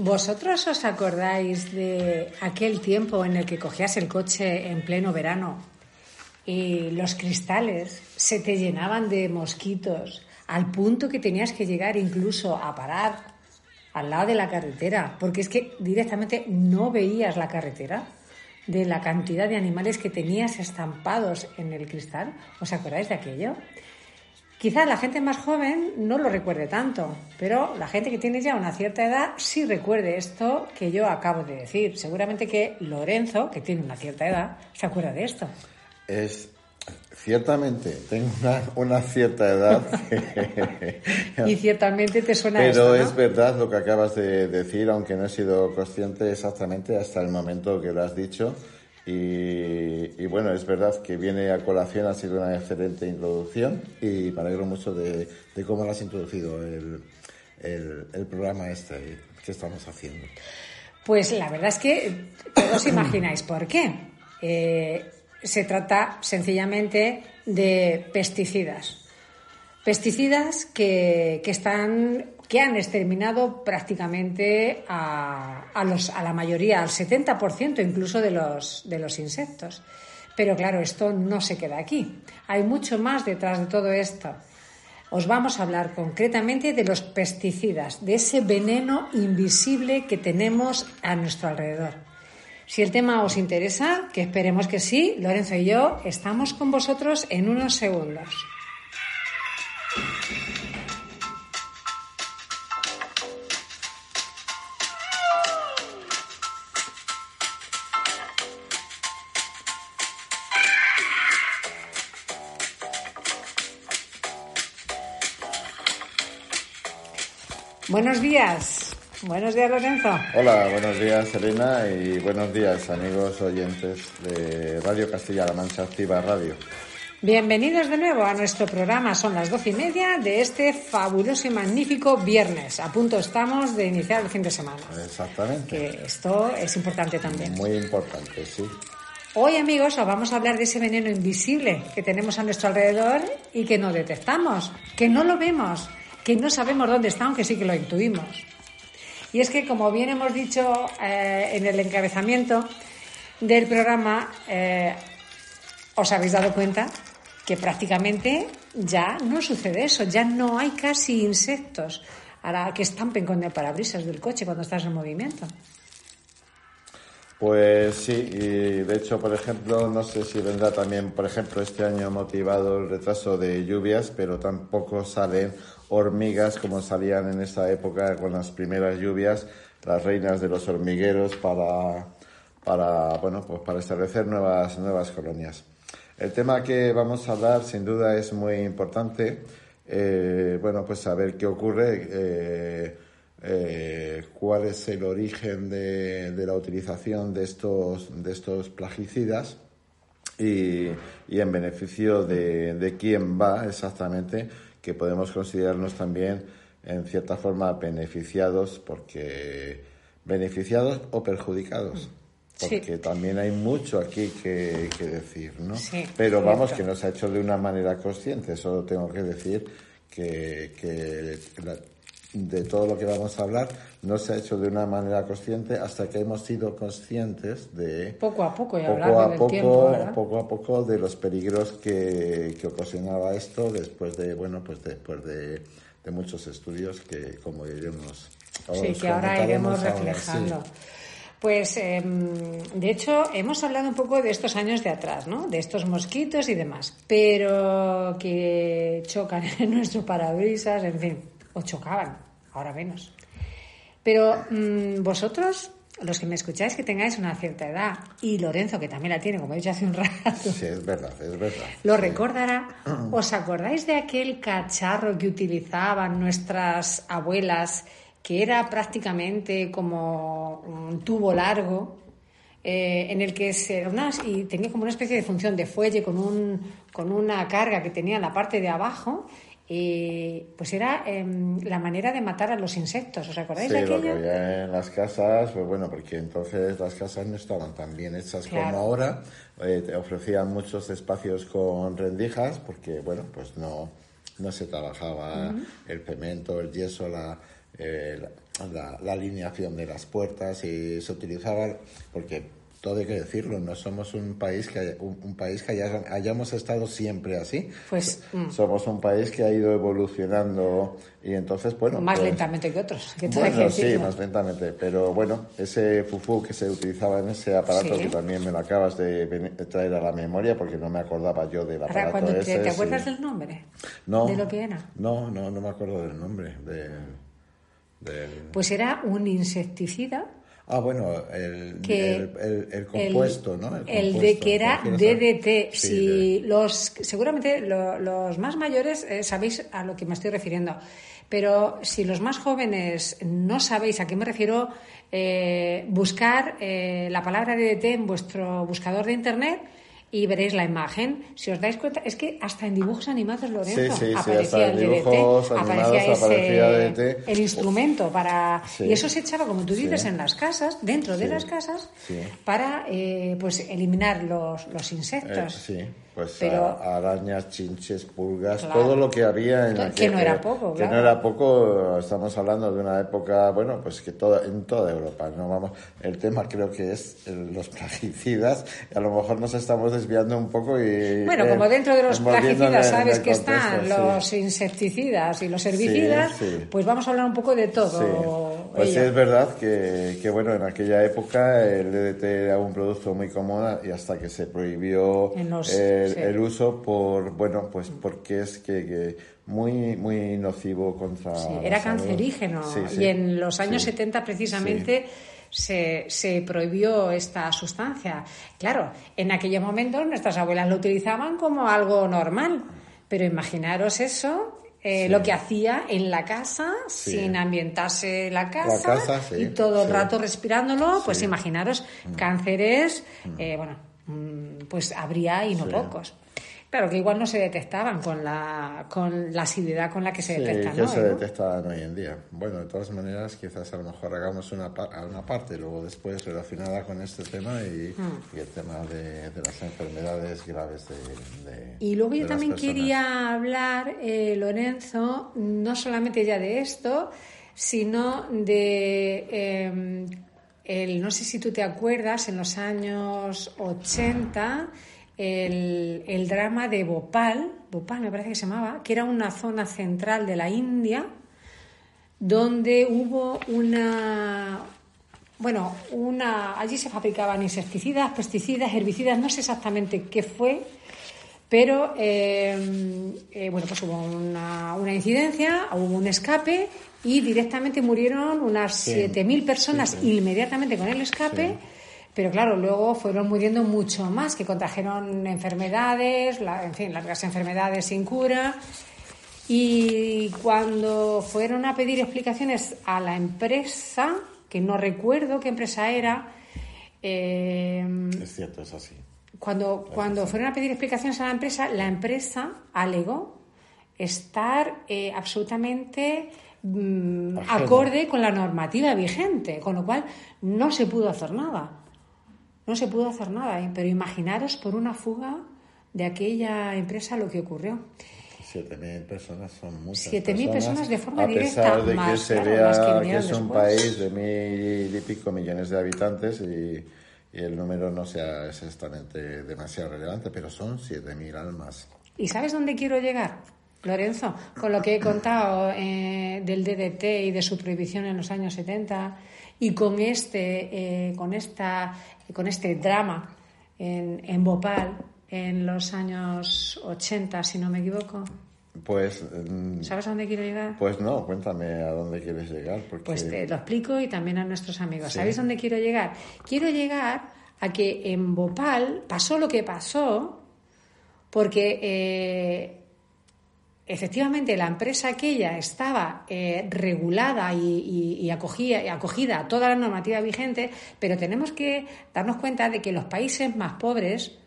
¿Vosotros os acordáis de aquel tiempo en el que cogías el coche en pleno verano y los cristales se te llenaban de mosquitos al punto que tenías que llegar incluso a parar al lado de la carretera? Porque es que directamente no veías la carretera de la cantidad de animales que tenías estampados en el cristal. ¿Os acordáis de aquello? Quizá la gente más joven no lo recuerde tanto, pero la gente que tiene ya una cierta edad sí recuerde esto que yo acabo de decir. Seguramente que Lorenzo, que tiene una cierta edad, se acuerda de esto. Es ciertamente, tengo una, cierta edad. y ciertamente te suena Pero esto, es verdad lo que acabas de decir, aunque no he sido consciente exactamente hasta el momento que lo has dicho. Y, bueno, es verdad que viene a colación, ha sido una excelente introducción y me alegro mucho de, cómo lo has introducido el, el, programa este que estamos haciendo. Pues la verdad es que todos imagináis por qué. Eh, se trata sencillamente de pesticidas. Pesticidas que, que están que han exterminado prácticamente a, los, a la mayoría, al 70% incluso de los, de los insectos. Pero claro, esto no se queda aquí. Hay mucho más detrás de todo esto. Os vamos a hablar concretamente de los pesticidas, de ese veneno invisible que tenemos a nuestro alrededor. Si el tema os interesa, que esperemos que sí, Lorenzo y yo estamos con vosotros en unos segundos. Buenos días. Buenos días, Lorenzo. Hola, buenos días, Elena, y buenos días, amigos oyentes de Radio Castilla-La Mancha Activa Radio. Bienvenidos de nuevo a nuestro programa. Son las doce y media de este fabuloso y magnífico viernes. A punto estamos de iniciar el fin de semana. Exactamente. Que esto es importante también. Muy importante, sí. Hoy, amigos, os vamos a hablar de ese veneno invisible que tenemos a nuestro alrededor y que no detectamos, que no lo vemos que no sabemos dónde está, aunque sí que lo intuimos. Y es que, como bien hemos dicho eh, en el encabezamiento del programa, eh, os habéis dado cuenta que prácticamente ya no sucede eso, ya no hay casi insectos ahora que estampen con el parabrisas del coche cuando estás en movimiento. Pues sí, y de hecho, por ejemplo, no sé si vendrá también, por ejemplo, este año motivado el retraso de lluvias, pero tampoco salen hormigas como salían en esa época con las primeras lluvias, las reinas de los hormigueros para, para, bueno, pues para establecer nuevas, nuevas colonias. El tema que vamos a hablar sin duda es muy importante. Eh, bueno, pues saber qué ocurre, eh, eh, cuál es el origen de, la utilización de estos, de estos plagicidas y, y en beneficio de, de quién va exactamente que podemos considerarnos también en cierta forma beneficiados porque beneficiados o perjudicados porque también hay mucho aquí que, decir, ¿no? Pero vamos, que nos ha hecho de una manera consciente, solo tengo que decir que, que de todo lo que vamos a hablar no se ha hecho de una manera consciente hasta que hemos sido conscientes de poco a poco y poco a poco poco a poco de los peligros que, que, ocasionaba esto después de bueno pues después de, de muchos estudios que como iremos sí, que ahora iremos reflejando. Pues, em, de hecho, hemos hablado un poco de estos años de atrás, ¿no? De estos mosquitos y demás, pero que chocan en nuestro parabrisas, en fin, o chocaban, ahora menos. Pero mm, vosotros, los que me escucháis, que tengáis una cierta edad, y Lorenzo, que también la tiene, como he dicho hace un rato. Sí, es verdad, es verdad. Lo recordará. ¿Os acordáis de aquel cacharro que utilizaban nuestras abuelas? Que era prácticamente como un tubo largo eh, en el que se unas, y tenía como una especie de función de fuelle con, un, con una carga que tenía en la parte de abajo. Y pues era em, la manera de matar a los insectos, ¿os acordáis de aquello? lo que había en las casas, pues bueno, porque entonces las casas no estaban tan bien hechas como ahora, eh, te ofrecían muchos espacios con rendijas, porque bueno, pues no, no se trabajaba el cemento, el yeso, la, eh, la, alineación de las puertas y se utilizaba, porque todo hay que decirlo, no somos un país que, un, país que hayamos estado siempre así. Pues mm. somos un país que ha ido evolucionando y entonces, bueno. Más pues lentamente que otros. bueno, sí, más lentamente. Pero bueno, ese fufu que se utilizaba en ese aparato que también me lo acabas de, traer a la memoria porque no me acordaba yo del aparato ese. Te, acuerdas del nombre? No. ¿De lo que era? No, no, no me acuerdo del nombre. De... Pues era un insecticida. Ah, bueno, el, el, compuesto, ¿no? El, de que era DDT. si los, seguramente los más mayores eh, sabéis a lo que me estoy refiriendo, pero si los más jóvenes no sabéis a qué me refiero, eh, buscar eh, la palabra DDT en vuestro buscador de internet y veréis la imagen. Si os dais cuenta, es que hasta en dibujos animados, Lorenzo, sí, sí, aparecía el DDT, aparecía, ese, el instrumento para... Y eso se echaba, como tú dices, en las casas, dentro de las casas, para eh, pues eliminar los, los insectos. Eh, sí. Pues Pero, arañas, chinches, pulgas, todo lo que había en Que no era poco, Que no era poco, estamos hablando de una época, bueno, pues que toda, en toda Europa, no vamos, el tema creo que es los plaguicidas, a lo mejor nos estamos desviando un poco y... Bueno, como dentro de los plaguicidas sabes que están los insecticidas y los herbicidas, pues vamos a hablar un poco de todo. Pues sí, es verdad que, que, bueno, en aquella época el DDT era un producto muy común y hasta que se prohibió... Los, el, uso por, bueno, pues porque es que, muy, muy nocivo contra. Sí, era cancerígeno. y en los años 70 precisamente. Se, se, prohibió esta sustancia. Claro, en aquellos momentos nuestras abuelas lo utilizaban como algo normal, pero imaginaros eso, eh, lo que hacía en la casa, sin ambientarse la casa, y todo el rato respirándolo, pues imaginaros mm. cánceres, mm. eh, bueno, Mm, pues habría y no pocos. Claro, que igual no se detectaban con la, con la asiduidad con la que se detectan. que se detectan hoy en día. Bueno, de todas maneras, quizás a lo mejor hagamos una, una parte luego después relacionada con este tema y, mm. el tema de, las enfermedades graves de, Y luego yo también quería hablar, eh, Lorenzo, no solamente ya de esto, sino de em, no sé si tú te acuerdas, en los años 80, el, drama de Bhopal, Bhopal me parece que se llamaba, que era una zona central de la India, donde hubo una, bueno, una, allí se fabricaban insecticidas, pesticidas, herbicidas, no sé exactamente qué fue, pero eh, eh, bueno, pues hubo una, una, incidencia, hubo un escape y directamente murieron unas 7.000 personas inmediatamente con el escape. Pero claro, luego fueron muriendo mucho más, que contrajeron enfermedades, en fin, largas enfermedades sin cura. Y cuando fueron a pedir explicaciones a la empresa, que no recuerdo qué empresa era. Eh, es cierto, es así. Cuando, cuando fueron a pedir explicaciones a la empresa, la empresa alegó estar eh, absolutamente mm, acorde con la normativa vigente, con lo cual no se pudo hacer nada. No se pudo hacer nada, ¿eh? pero imaginaros por una fuga de aquella empresa lo que ocurrió. 7.000 personas son muchas 7.000 personas, de forma directa. A pesar de que se vea que, es un país de mil y pico millones de habitantes y y el número no sea exactamente demasiado relevante, pero son 7.000 almas. ¿Y sabes dónde quiero llegar? Lorenzo, con lo que he contado eh, del DDT y de su prohibición en los años 70 y con este, eh, con esta, con este drama en, en Bhopal en los años 80, si no me equivoco. Pues. mm, ¿Sabes a dónde quiero llegar? Pues no, cuéntame a dónde quieres llegar. Porque... Pues te lo explico y también a nuestros amigos. Sí. ¿Sabéis dónde quiero llegar? Quiero llegar a que en Bhopal pasó lo que pasó porque eh, efectivamente la empresa aquella estaba eh, regulada y, acogía- y acogida a toda la normativa vigente, pero tenemos que darnos cuenta de que los países más pobres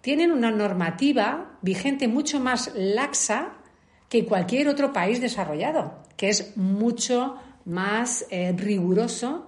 tienen una normativa vigente mucho más laxa que cualquier otro país desarrollado, que es mucho más eh, riguroso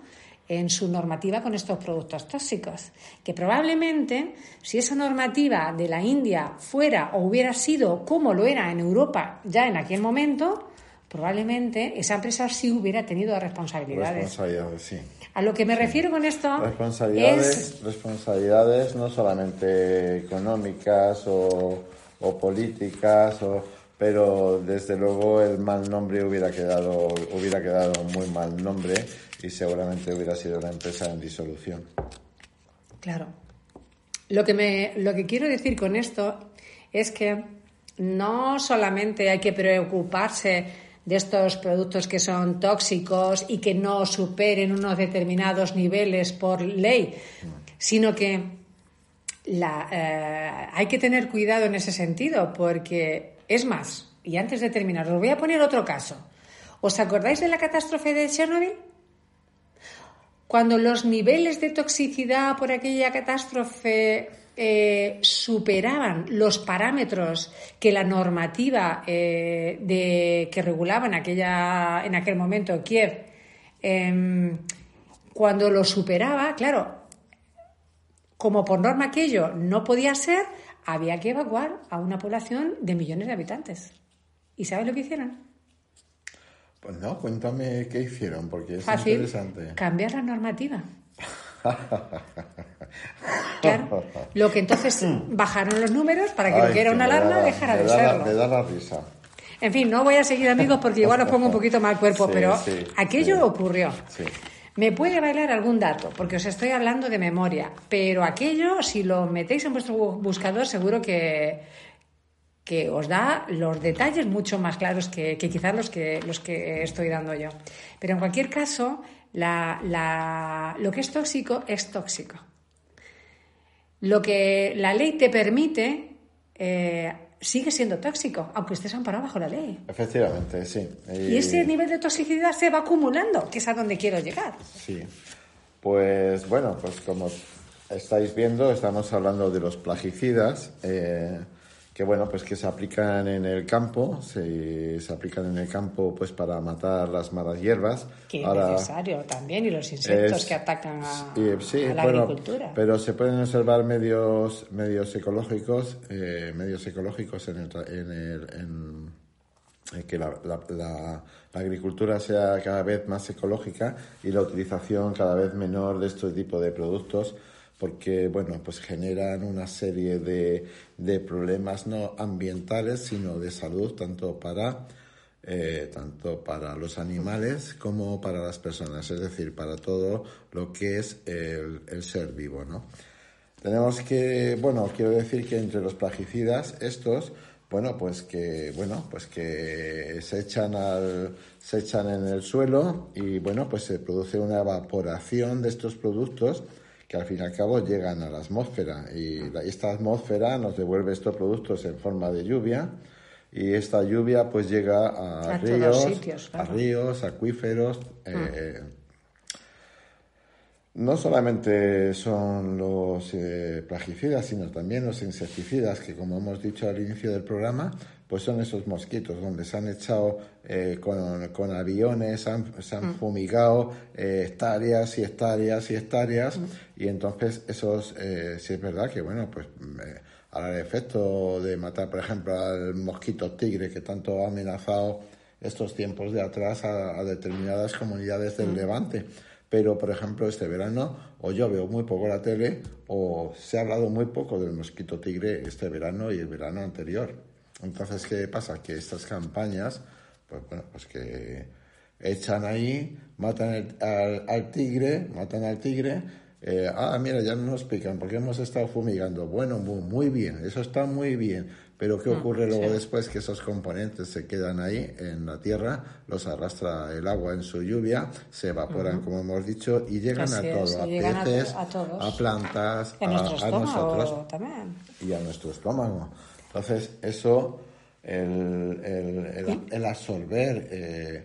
en su normativa con estos productos tóxicos. Que probablemente si esa normativa de la India fuera o hubiera sido como lo era en Europa ya en aquel momento, probablemente esa empresa sí hubiera tenido responsabilidades. Responsabilidades, sí. A lo que me refiero con esto Responsabilidades, es responsabilidades no solamente económicas o, o políticas, o, pero desde luego el mal nombre hubiera quedado, hubiera quedado muy mal nombre y seguramente hubiera sido una empresa en disolución. Claro. Lo que, me, lo que quiero decir con esto es que no solamente hay que preocuparse de estos productos que son tóxicos y que no superen unos determinados niveles por ley, sino que la, eh, hay que tener cuidado en ese sentido, porque es más, y antes de terminar, os voy a poner otro caso. ¿Os acordáis de la catástrofe de Chernobyl? Cuando los niveles de toxicidad por aquella catástrofe eh, superaban los parámetros que la normativa eh, de, que regulaba en, aquella, en aquel momento Kiev, em, cuando lo superaba, claro, como por norma aquello no podía ser, había que evacuar a una población de millones de habitantes. ¿Y sabes lo que hicieron? Pues no, cuéntame qué hicieron, porque es Fácil. interesante. Cambiar la normativa. Claro. Lo que entonces bajaron los números para que lo Ay, que era una da alarma la- dejara de serlo. Me da la risa. En fin, no voy a seguir amigos porque igual os pongo un poquito mal cuerpo, Sí, pero sí, aquello sí. ocurrió. Sí. Me puede bailar algún dato, porque os estoy hablando de memoria, pero aquello, si lo metéis en vuestro bu- buscador, seguro que, que os da los detalles mucho más claros que, que quizás los que, los que estoy dando yo. Pero en cualquier caso, la- la- lo que es tóxico es tóxico. Lo que la ley te permite eh, sigue siendo tóxico, aunque estés amparado bajo la ley. Efectivamente, sí. Y ese nivel de toxicidad se va acumulando, que es a donde quiero llegar. Sí. Pues bueno, pues como estáis viendo, estamos hablando de los plaguicidas, eh, que bueno, pues que se aplican en el campo, se, se aplican en el campo pues para matar las malas hierbas. Que es necesario también, y los insectos es- que atacan a, y, sí, a la bueno, agricultura. Pero se pueden observar medios, medios ecológicos, eh, medios ecológicos en el, tra- en el- en- en que la, la- la- la agricultura sea cada vez más ecológica y la utilización cada vez menor de este tipo de productos porque bueno pues generan una serie de, de problemas no ambientales sino de salud tanto para eh, tanto para los animales como para las personas, es decir, para todo lo que es el, ser vivo, ¿no? Tenemos que, bueno, quiero decir que entre los plaguicidas, estos, bueno, pues que, bueno, pues que se echan al, se echan en el suelo y, bueno, pues se produce una evaporación de estos productos que al fin y al cabo llegan a la atmósfera y la- esta atmósfera nos devuelve estos productos en forma de lluvia y esta lluvia pues llega a, ríos, sitios, a ríos, acuíferos. eh, no solamente son los eh, plaguicidas, sino también los insecticidas, que como hemos dicho al inicio del programa, pues son esos mosquitos donde se han echado eh, con, con aviones, se han, se han fumigado eh, hectáreas y hectáreas y hectáreas, y entonces esos, eh, sí es verdad que, bueno, pues eh, ahora el efecto de matar, por ejemplo, al mosquito tigre que tanto ha amenazado estos tiempos de atrás a, a determinadas comunidades del Levante. Pero, por ejemplo, este verano, o yo veo muy poco la tele, o se ha hablado muy poco del mosquito tigre este verano y el verano anterior. Entonces, ¿qué pasa? Que estas campañas, pues bueno, pues que echan ahí, matan al, tigre, matan al tigre, eh, ah, mira, ya no nos pican porque hemos estado fumigando. Bueno, muy, bien, eso está muy bien. Pero ¿qué mm, ocurre luego después? Que esos componentes se quedan ahí en la tierra, los arrastra el agua en su lluvia, se evaporan, como hemos dicho, y llegan a todo, a peces, a, plantas, a, nosotros también. y a nuestro estómago. Entonces, eso, el, el, el, absorber... Eh,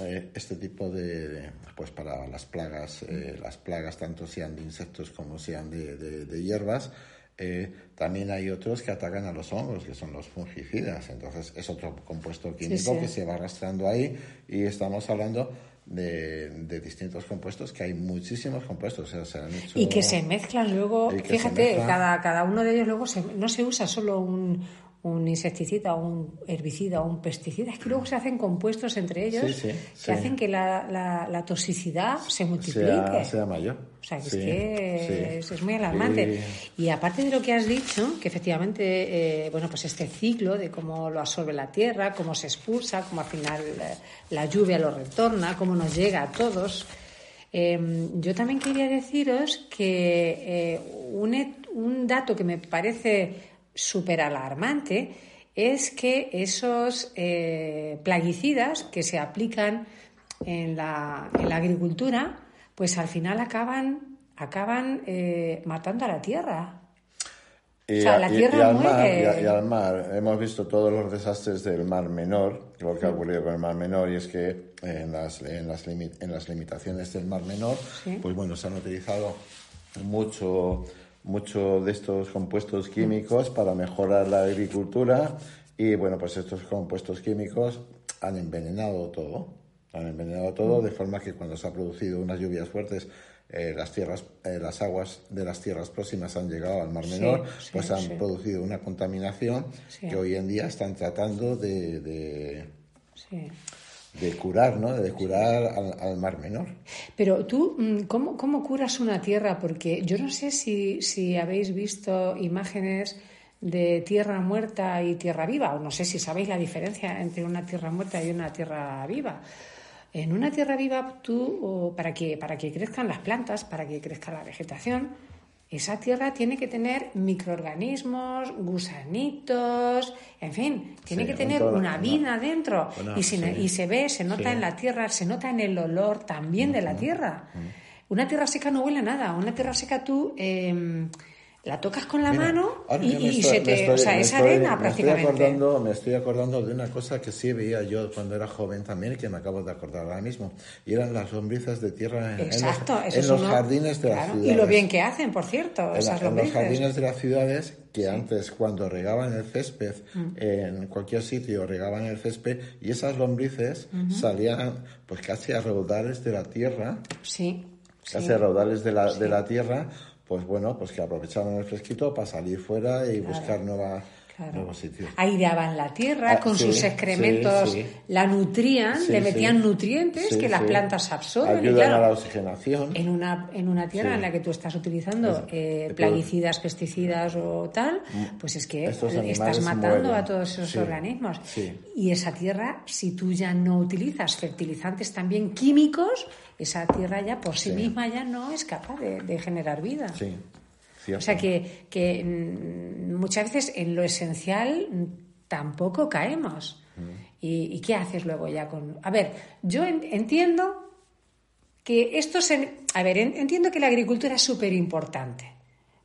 eh, este tipo de, pues para las plagas, eh, las plagas tanto sean de insectos como sean de, de, hierbas, eh, también hay otros que atacan a los hongos, que son los fungicidas. Entonces es otro compuesto químico que se va arrastrando ahí y estamos hablando de, de, distintos compuestos, que hay muchísimos compuestos. y que se mezclan luego, fíjate, cada, cada uno de ellos luego no se usa solo un, un insecticida un herbicida un pesticida, es que luego se hacen compuestos entre ellos que hacen que la, la, toxicidad se multiplique. Sea, mayor. O sea, que es que es, muy alarmante. Y aparte de lo que has dicho, que efectivamente, eh, bueno, pues este ciclo de cómo lo absorbe la tierra, cómo se expulsa, cómo al final eh, la lluvia lo retorna, cómo nos llega a todos. Em, yo también quería deciros que eh, un, un dato que me parece súper alarmante es que esos eh, plaguicidas que se aplican en la, en la, agricultura, pues al final acaban, acaban eh, matando a la tierra. Y, o sea, la tierra al mar, y, al mar, hemos visto todos los desastres del Mar Menor, lo que ha ocurrido con el Mar Menor, y es que en las, en las, en las limitaciones del Mar Menor, pues bueno, se han utilizado mucho muchos de estos compuestos químicos para mejorar la agricultura y bueno, pues estos compuestos químicos han envenenado todo, han envenenado todo de forma que cuando se han producido unas lluvias fuertes eh, las tierras, eh, las aguas de las tierras próximas han llegado al Mar Menor, pues han producido una contaminación que hoy en día están tratando de de curar, ¿no? De curar al, Mar Menor. Pero tú, mm, ¿cómo, ¿cómo, curas una tierra? Porque yo no sé si, si habéis visto imágenes de tierra muerta y tierra viva, o no sé si sabéis la diferencia entre una tierra muerta y una tierra viva. En una tierra viva, tú, para que, para que crezcan las plantas, para que crezca la vegetación, esa tierra tiene que tener microorganismos, gusanitos, en fin, tiene que tener una vida dentro. y, y, se ve, se nota en la tierra, se nota en el olor también de la tierra. Una tierra seca no huele a nada. Una tierra seca tú... Eh, la tocas con la mano y, se te. o sea, es arena prácticamente. Estoy acordando, me estoy acordando de una cosa que sí veía yo cuando era joven también que me acabo de acordar ahora mismo. Y eran las lombrices de tierra en, los, jardines de las ciudades. Y lo bien que hacen, por cierto, en, esas en los jardines de las ciudades que antes cuando regaban el césped mm. en cualquier sitio regaban el césped y esas lombrices salían pues casi a raudales de la tierra. Sí. Casi a raudales de la, de la tierra pues bueno, pues que aprovechaban el fresquito para salir fuera y buscar nuevas nuevos sitios. Aireaban la tierra ah, con sus excrementos, la nutrían, le metían nutrientes que las plantas absorben. Ayudan a la oxigenación. En una, en una tierra en la que tú estás utilizando eh, plaguicidas, pesticidas o tal, mm. pues es que estás matando a todos esos organismos. Y esa tierra, si tú ya no utilizas fertilizantes también químicos, esa tierra ya por sí, misma ya no es capaz de, generar vida. O sea que, que, mm, muchas veces en lo esencial tampoco caemos. Mm. ¿Y, qué haces luego ya con.? A ver, yo entiendo que esto se. A ver, entiendo que la agricultura es súper importante,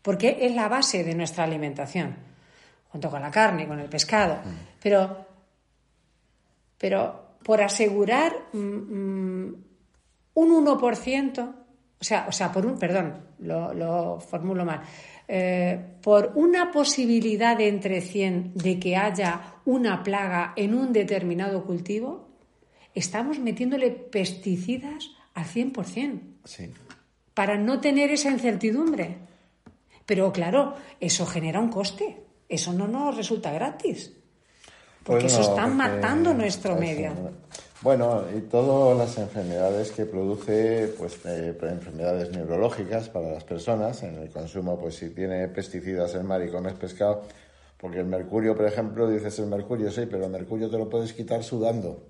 porque es la base de nuestra alimentación, junto con la carne con el pescado. Mm. Pero, pero por asegurar un 1%, o sea, o sea por un, perdón, lo, formulo mal, eh, por una posibilidad de entre 100 de que haya una plaga en un determinado cultivo, estamos metiéndole pesticidas al 100%. Sí. Para no tener esa incertidumbre. Pero claro, eso genera un coste. Eso no nos resulta gratis. Porque eso está matando nuestro medio. Bueno, y todas las enfermedades que produce, pues eh, enfermedades neurológicas para las personas, en el consumo, pues si tiene pesticidas el mar y comes pescado, Porque el mercurio, por ejemplo, dices el mercurio, sí, pero el mercurio te lo puedes quitar sudando.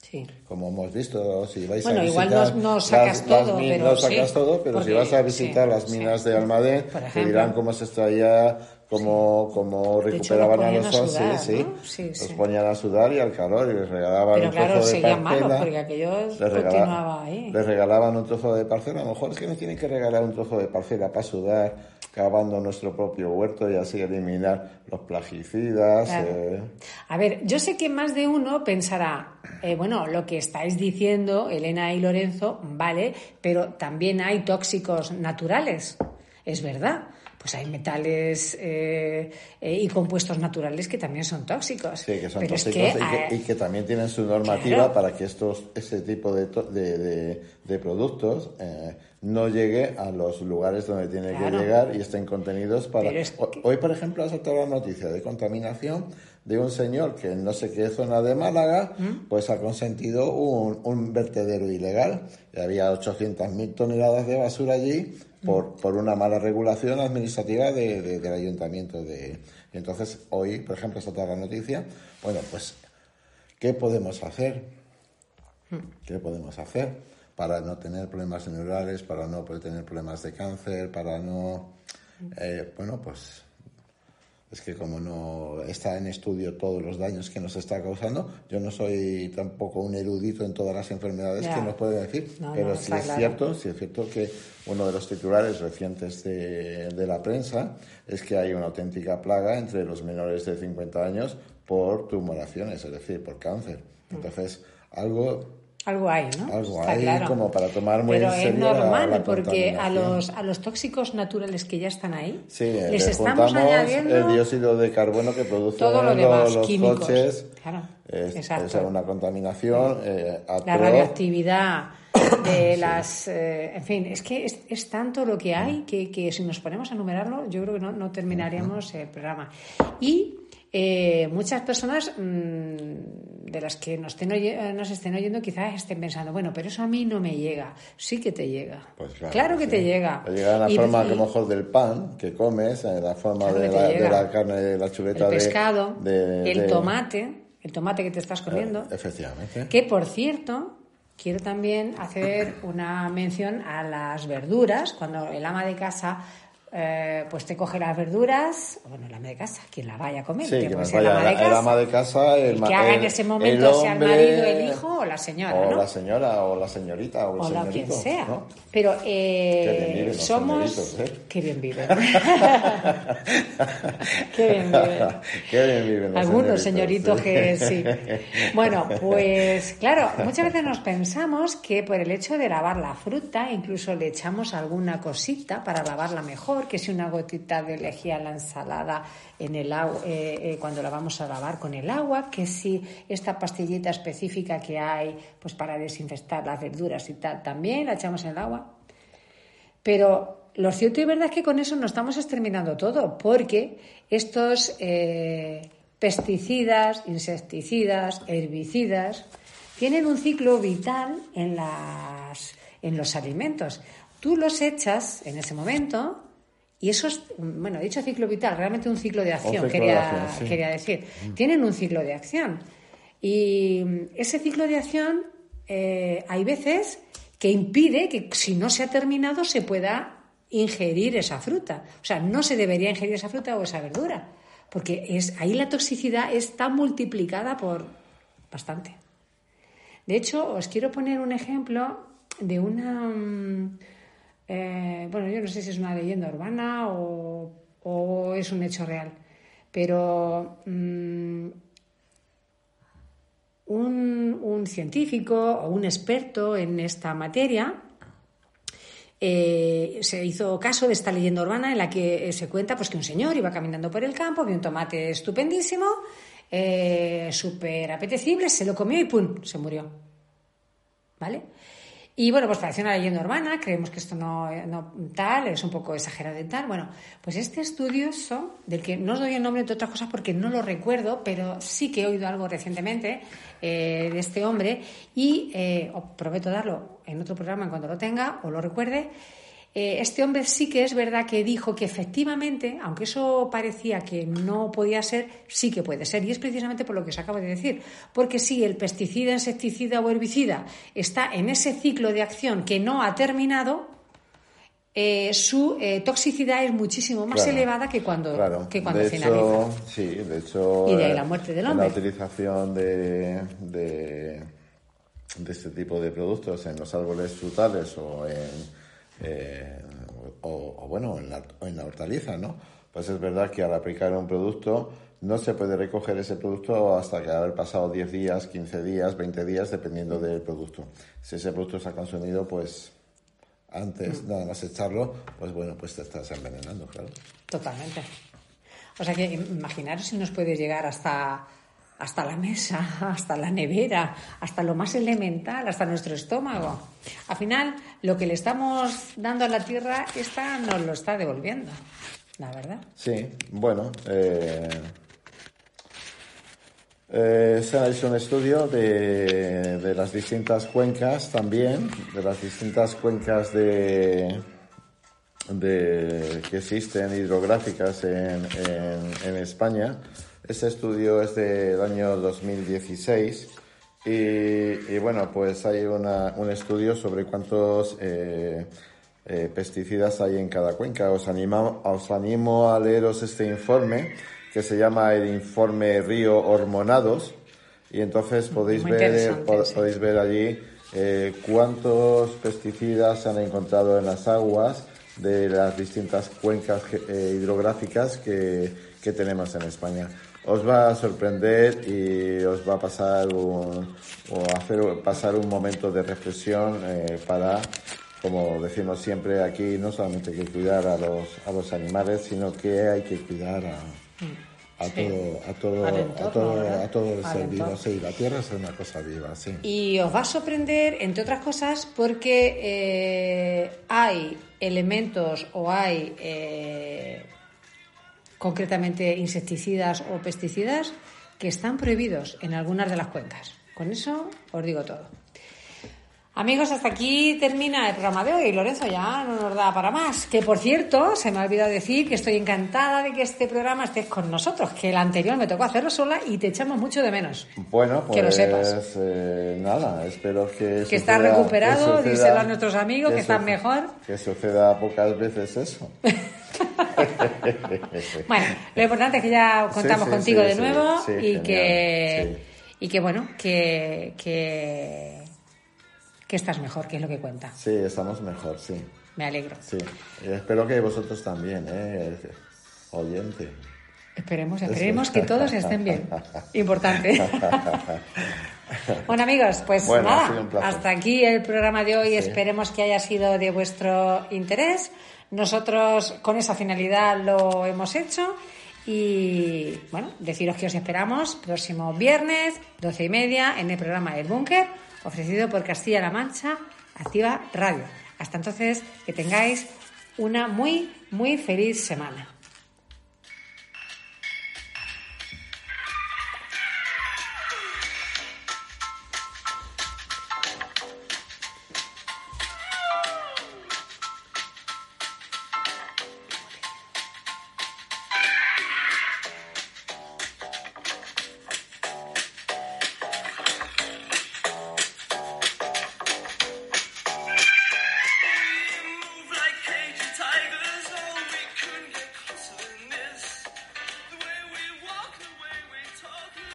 Sí. Como hemos visto, si vais Bueno, a igual visitar no- no sacas las- todo, las min- pero no sacas sí, todo, pero si vas a visitar sí, las minas de Almadén, te dirán cómo se extraía, cómo, cómo De hecho, recuperaban los a los sudar, sí, sí. ¿no? Sí, Los ponían a sudar y al calor y les regalaban Pero un claro, trozo de parcela. porque aquello les regala- continuaba ahí. Les regalaban un trozo de parcela. A lo mejor es que nos tienen que regalar un trozo de parcela para sudar, cavando nuestro propio huerto y así eliminar los plaguicidas. Claro. eh. A ver, yo sé que más de uno pensará, eh, bueno, lo que estáis diciendo, Elena y Lorenzo, vale, pero también hay tóxicos naturales, es verdad. Pues hay metales eh, eh, y compuestos naturales que también son tóxicos. Sí, que son Pero es tóxicos que, y, que, y que también tienen su normativa Claro. para que estos ese tipo de, de, de- de productos eh, no llegue a los lugares donde tiene Claro. que llegar y estén contenidos para... Es que- Hoy, por ejemplo, ha saltado la noticia de contaminación de un señor que en no sé qué zona de Málaga ¿Mm? pues ha consentido un, un vertedero ilegal. Y había 800.000 toneladas de basura allí por, por una mala regulación administrativa de- de- del ayuntamiento de... Entonces hoy, por ejemplo, saltado la noticia, bueno, pues ¿Qué podemos hacer? ¿Qué podemos hacer para no tener problemas neurales, para no poder tener problemas de cáncer, para no... eh, bueno, pues es que como no está en estudio todos los daños que nos está causando, yo no soy tampoco un erudito en todas las enfermedades que nos puede decir, No, pero no, sí es claro. cierto, sí es cierto que uno de los titulares recientes de, de la prensa es que hay una auténtica plaga entre los menores de 50 años por tumoraciones, es decir, por cáncer. Entonces, algo Algo hay, ¿no? Algo Está hay claro. como para tomar muy Pero en es serio la- normal, la porque a los, a los tóxicos naturales que ya están ahí, Sí, eh, les le estamos añadiendo el dióxido de carbono que producen todo lo demás, los químicos. coches. Claro, Es, exacto. es una contaminación eh, la radioactividad de las eh, en fin es que es, es tanto lo que hay que, que si nos ponemos a enumerarlo yo creo que no, no terminaríamos el programa y eh, muchas personas mm, de las que nos estén, oye- eh, nos estén oyendo quizás estén pensando bueno pero eso a mí no me llega sí que te llega Pues claro, que sí. te llega Te llega en la Y- forma y- mejor del pan que comes, en la forma Claro de la, de llega. la carne, de la chuleta el de- pescado de- el de- tomate el tomate que te estás comiendo Eh, efectivamente. Que por cierto, quiero también hacer una mención a las verduras. Cuando el ama de casa eh, pues te coge las verduras, bueno, el ama de casa, quien la vaya a comer, Sí, que puede el ama de el casa, ama de casa, el, el ma- que haga en ese momento, el sea el marido, el hijo o la señora, o ¿no? la señora, o la señorita, o el o la señorito. quien sea. ¿no? Pero Qué bien eh, viven los somos... ¿eh? Qué bien viven. Qué bien viven. Qué bien viven los Algunos señoritos, señoritos sí. que sí. Bueno, pues claro, muchas veces nos pensamos que por el hecho de lavar la fruta, incluso le echamos alguna cosita para lavarla mejor, que si una gotita de lejía a la ensalada en el agua, eh, eh, cuando la vamos a lavar con el agua, que si esta pastillita específica que hay pues para desinfectar las verduras y tal, también la echamos en el agua. Pero lo cierto y verdad es que con eso no estamos exterminando todo, porque estos eh, pesticidas, insecticidas, herbicidas, tienen un ciclo vital en, las, en los alimentos. Tú los echas en ese momento y esos, bueno, dicho ciclo vital, realmente un ciclo de acción, ciclo de quería, acción, sí. quería decir. Tienen un ciclo de acción. Y ese ciclo de acción eh, hay veces que impide que si no se ha terminado se pueda ingerir esa fruta. O sea, no se debería ingerir esa fruta o esa verdura, porque es, ahí la toxicidad está multiplicada por bastante. De hecho, os quiero poner un ejemplo de una... eh, bueno, yo no sé si es una leyenda urbana o, es un hecho real, pero mm, un, un científico o un experto en esta materia eh, se hizo caso de esta leyenda urbana en la que eh, se cuenta pues, que un señor iba caminando por el campo, vio un tomate estupendísimo, súper apetecible, se lo comió y ¡pum! se murió. ¿Vale? Y bueno, pues pareció una leyenda urbana, creemos que esto no, no tal, es un poco exagerado y tal. Bueno, pues este estudioso, del que no os doy el nombre entre otras cosas porque no lo recuerdo, pero sí que he oído algo recientemente eh, de este hombre y eh, os prometo darlo en otro programa en cuanto lo tenga o lo recuerde. Eh, este hombre sí que es verdad que dijo que efectivamente, aunque eso parecía que no podía ser, sí que puede ser. Y es precisamente por lo que se acaba de decir. Porque si el pesticida, insecticida o herbicida está en ese ciclo de acción que no ha terminado, eh, su eh, toxicidad es muchísimo más elevada que cuando, que cuando de finaliza. Hecho, sí, de hecho. Y de ahí la muerte del hombre. La utilización de, de, de este tipo de productos en los árboles frutales o en eh, o, bueno, en la, en la hortaliza, ¿no? Pues es verdad que al aplicar un producto no se puede recoger ese producto hasta que haber pasado 10 días, 15 días, 20 días, dependiendo del producto. Si ese producto se ha consumido, pues antes, mm. nada más echarlo, pues bueno, pues te estás envenenando, claro. Totalmente. O sea que imaginaros si nos puede llegar hasta hasta la mesa, hasta la nevera, hasta lo más elemental, hasta nuestro estómago. Al final, lo que le estamos dando a la tierra, esta nos lo está devolviendo, la verdad. Sí, bueno. Eh, eh, se ha hecho un estudio de, las distintas cuencas también, de las distintas cuencas de, de que existen hidrográficas en España este estudio es del año 2016 y, bueno, pues hay un estudio sobre cuántos eh, eh, pesticidas hay en cada cuenca. Os, animo, os animo a leeros este informe que se llama el informe Río Hormonados y entonces podéis, ver, podéis ver allí eh, cuántos pesticidas se han encontrado en las aguas de las distintas cuencas hidrográficas que, que tenemos en España os va a sorprender y os va a pasar un, o hacer pasar un momento de reflexión eh, para, como decimos siempre aquí, no solamente hay que cuidar a los, a los animales, sino que hay que cuidar a, a todo, a todo, a todo, a todo el ser vivo. Sí, la tierra es una cosa viva, sí. Y os va a sorprender, entre otras cosas, porque eh, hay elementos o hay eh, concretamente insecticidas o pesticidas, que están prohibidos en algunas de las cuencas. Con eso os digo todo. Amigos, hasta aquí termina el programa de hoy. Lorenzo ya no nos da para más. Que por cierto, se me ha olvidado decir que estoy encantada de que este programa estés con nosotros, que el anterior me tocó hacerlo sola y te echamos mucho de menos. Bueno, pues que lo sepas. Eh, nada, espero que. Que estás recuperado, díselo a nuestros amigos que, están mejor. Que suceda pocas veces eso. bueno, lo importante es que ya contamos contigo de nuevo y que y que bueno, que, que, estás mejor, que es lo que cuenta. Sí, estamos mejor, sí. Me alegro. Sí, espero que vosotros también, ¿eh? oyente. Esperemos, esperemos que todos estén bien. Importante. bueno, amigos, pues nada, hasta aquí el programa de hoy. Esperemos que haya sido de vuestro interés. Nosotros con esa finalidad lo hemos hecho y bueno, deciros que os esperamos próximo viernes, doce y media, en el programa El Búnker, ofrecido por Castilla-La Mancha, Activa Radio. Hasta entonces, que tengáis una muy, muy feliz semana.